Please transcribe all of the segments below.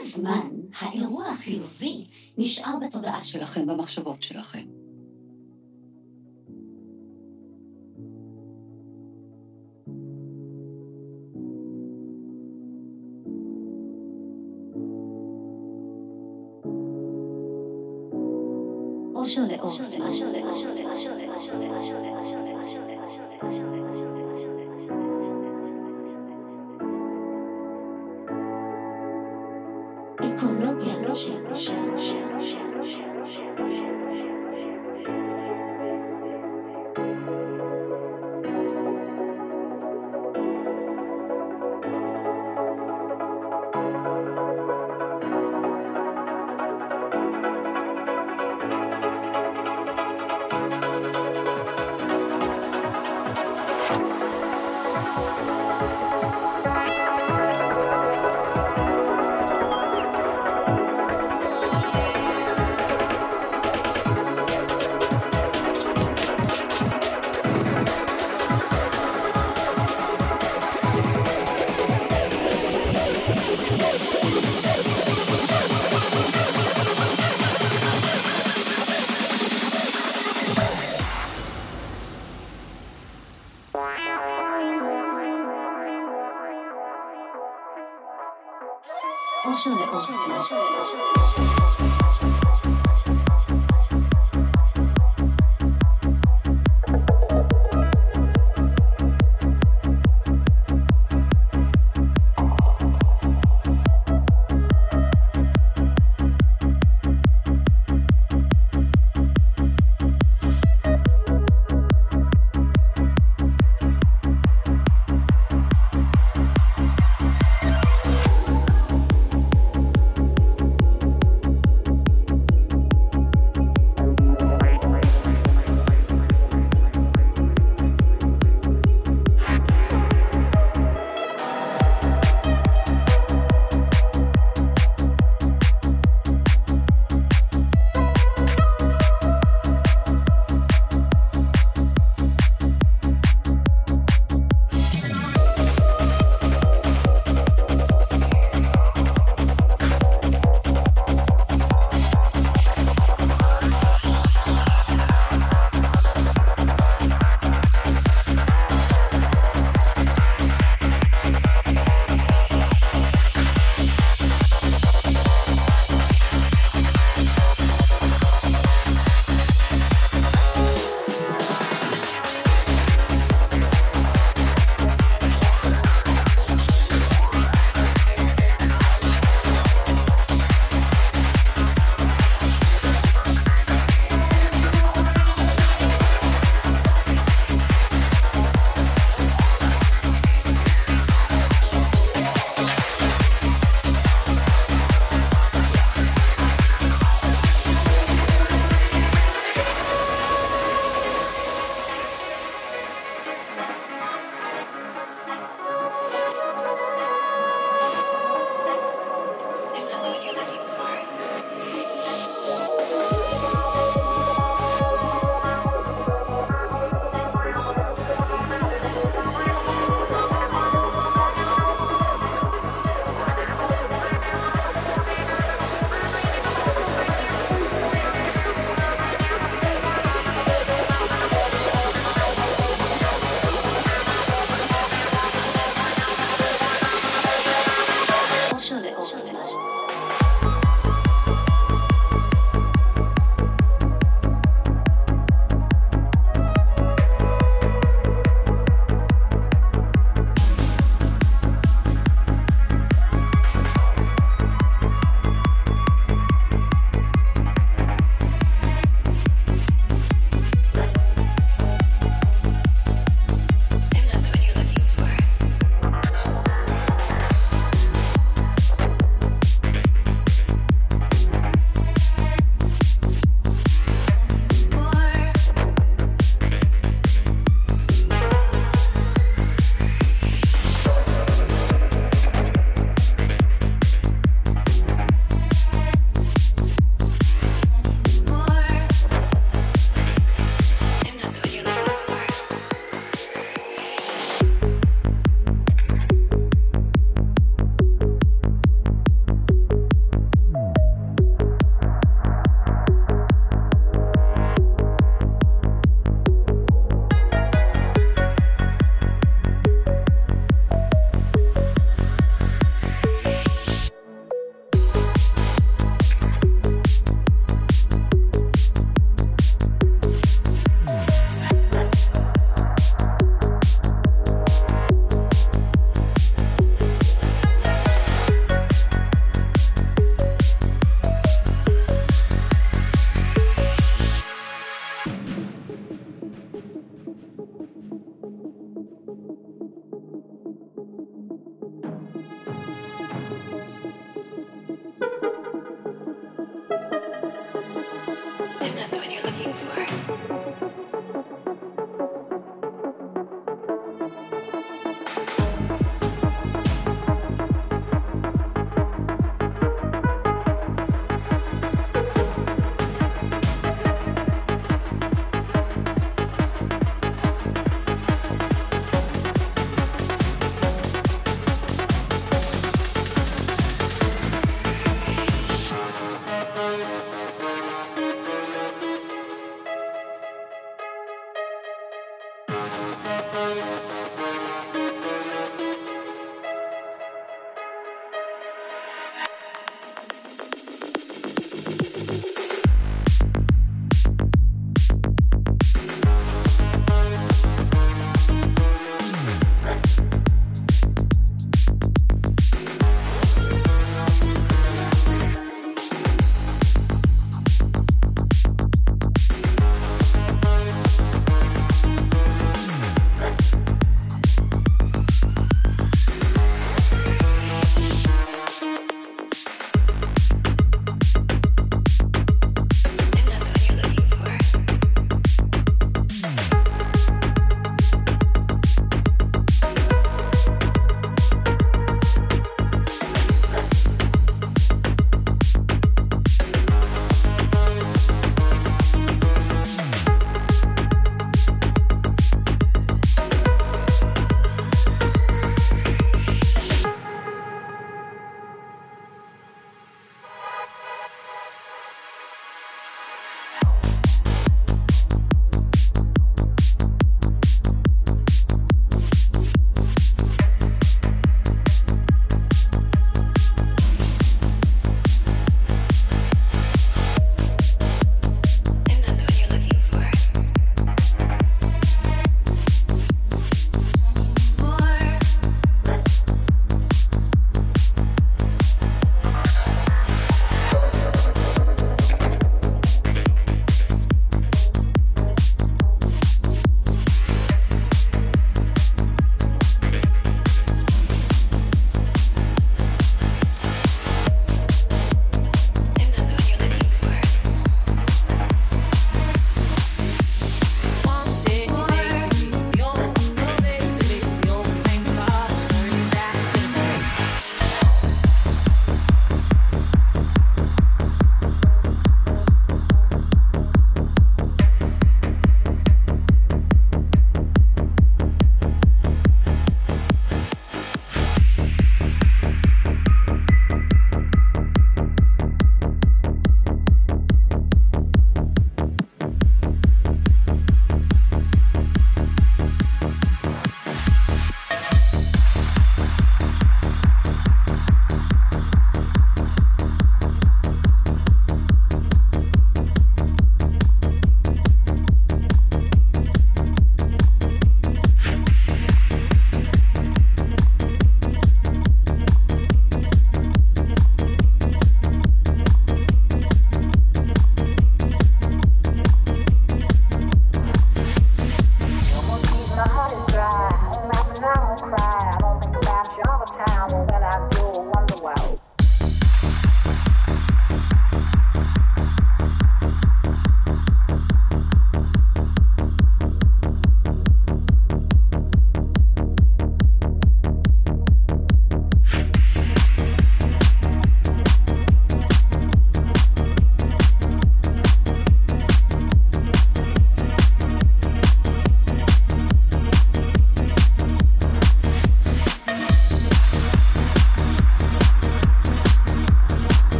הזמן האירוע החיובי נשאר בתודעה שלכם, במחשבות שלכם.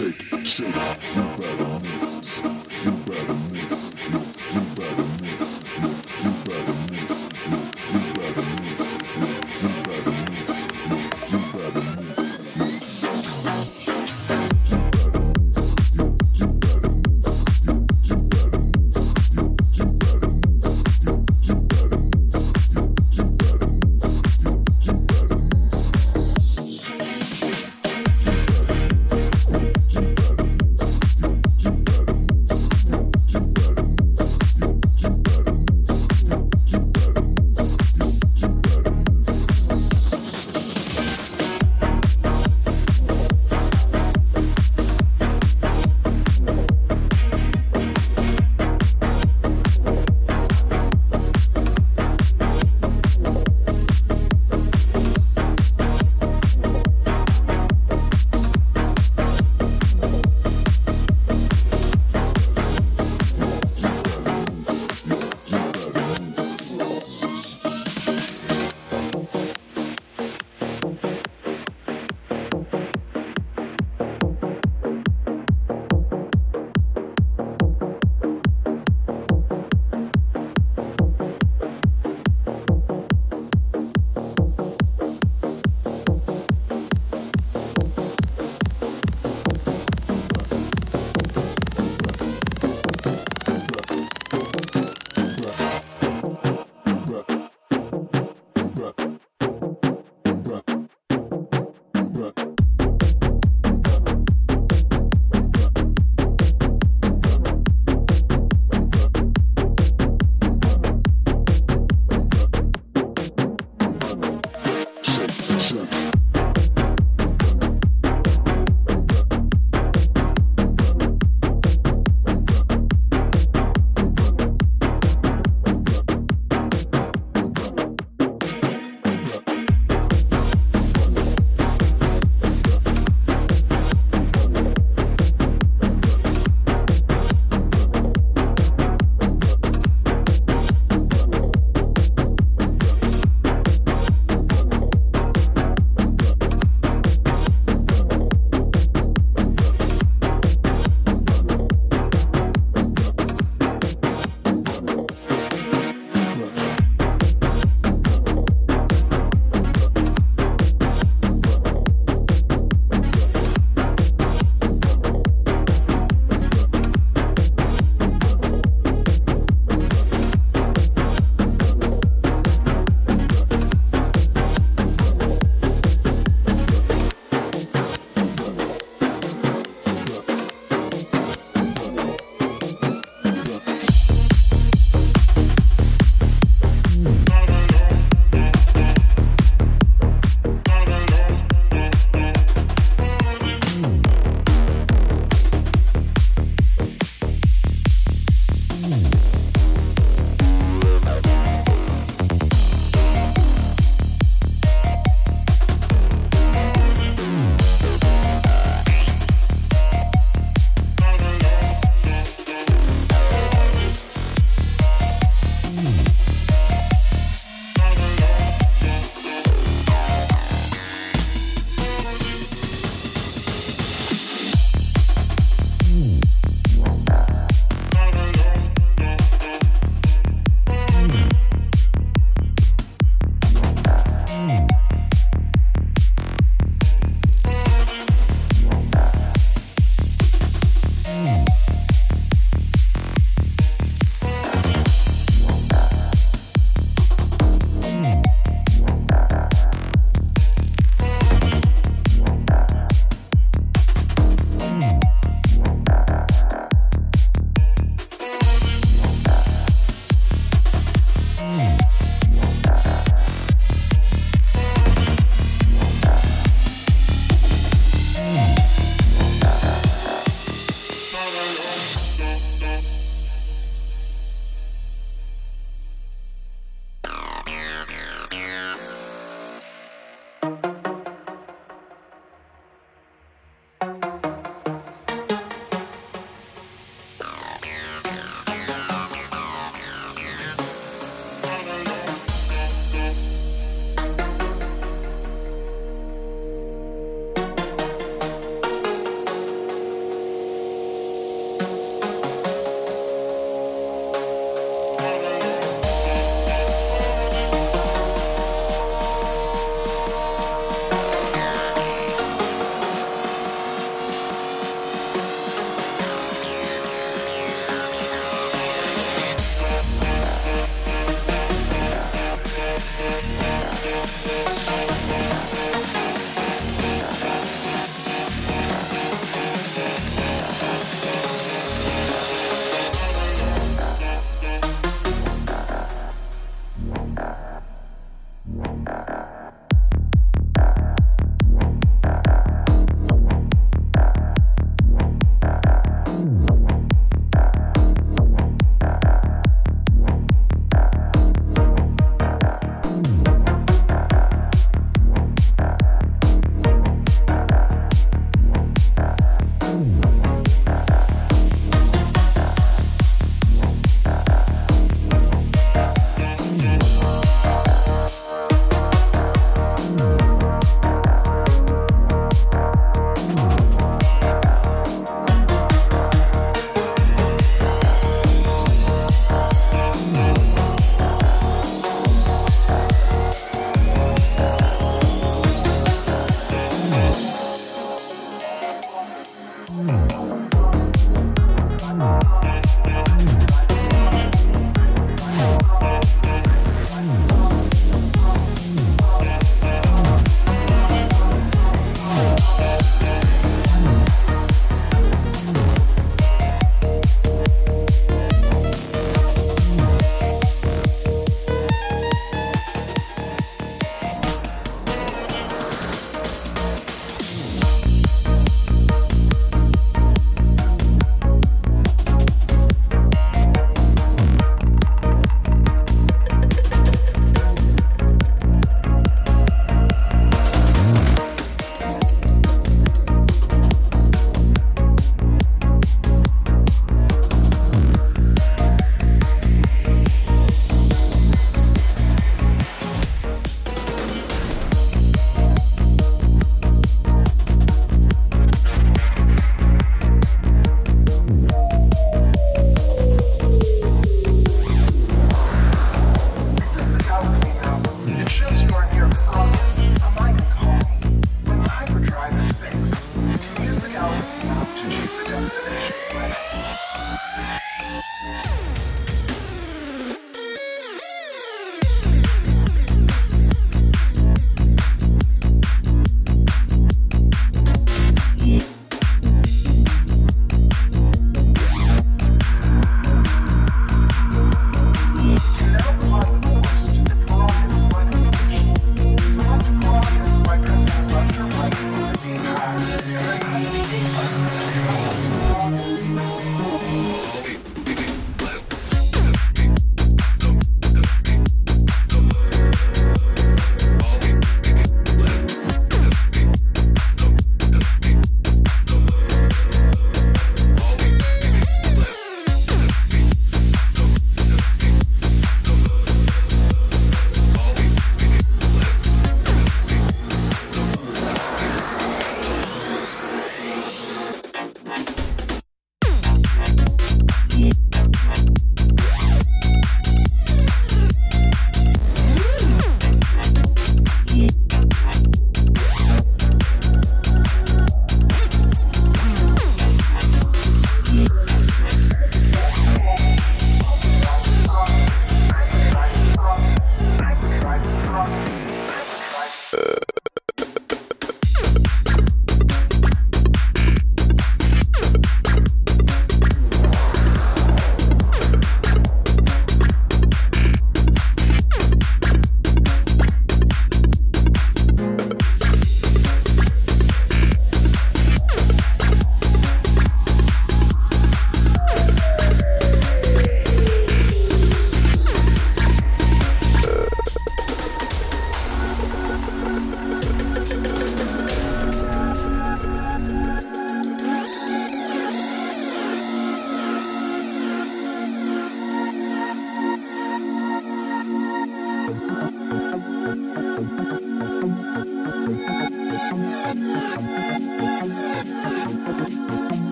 Shake, shake. You better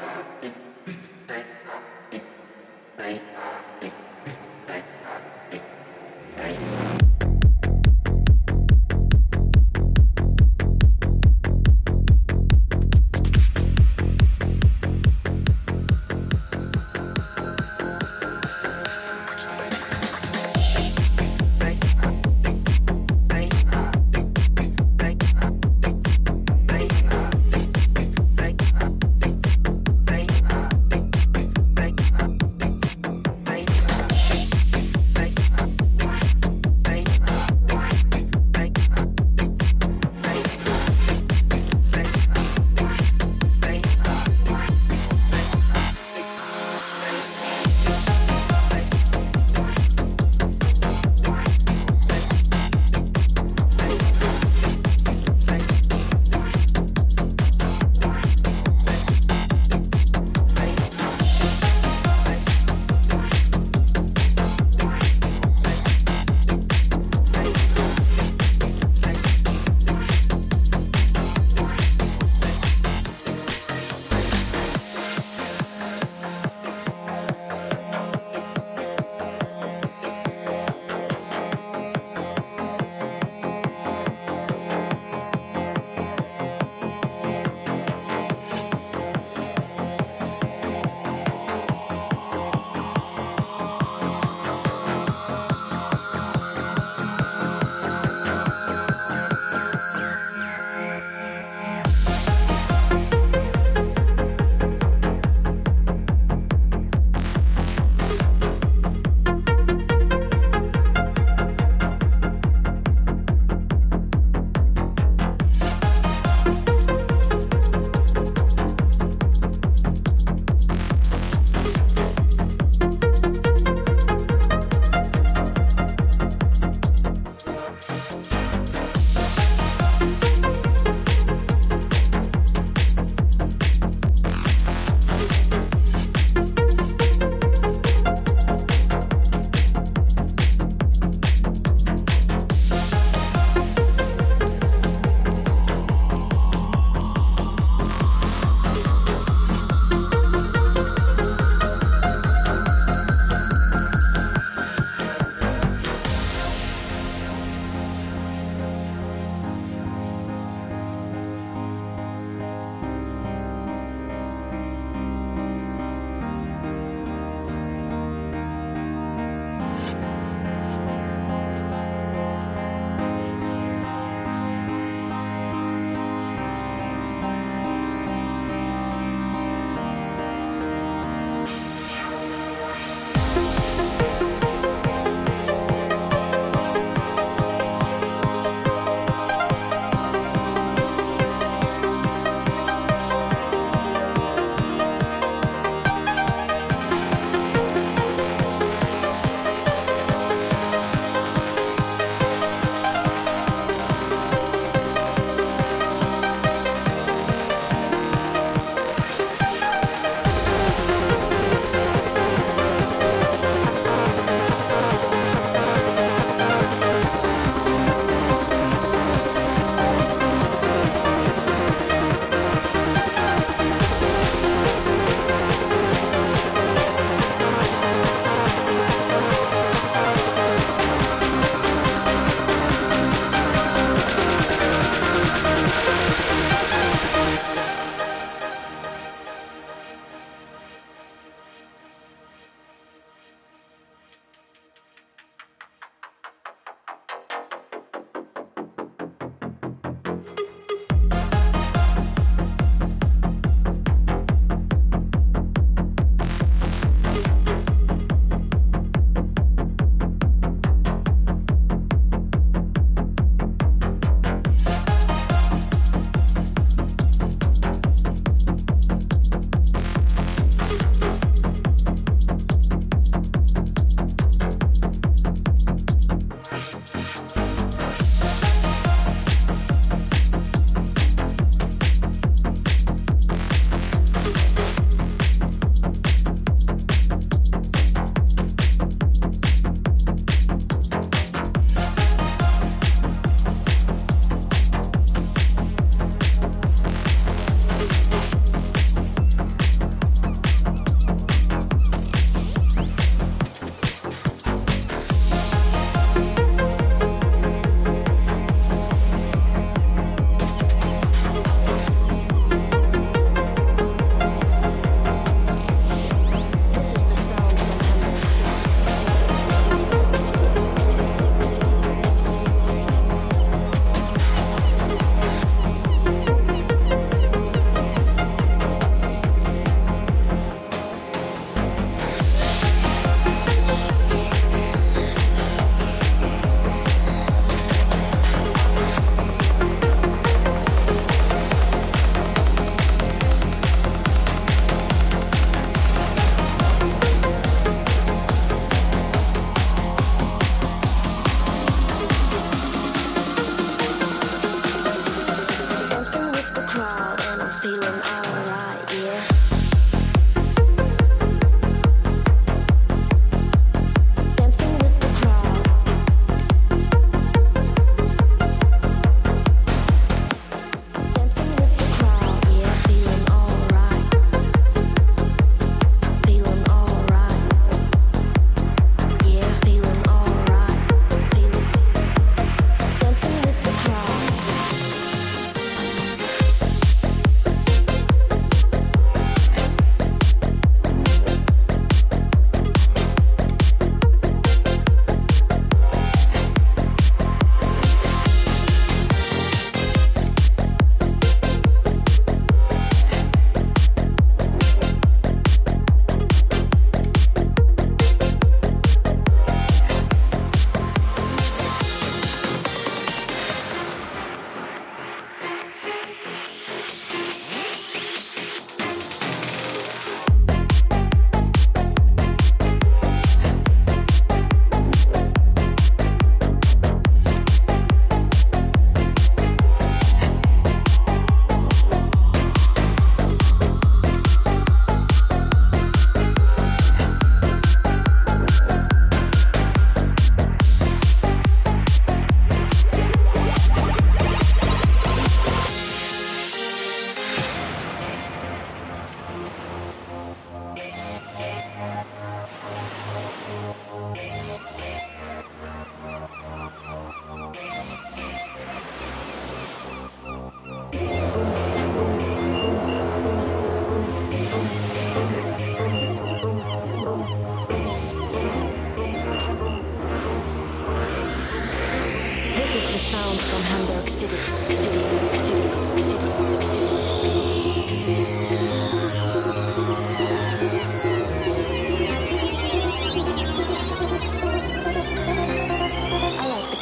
Bye.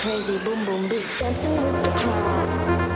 Crazy boom boom beat. Dancing with the crowd.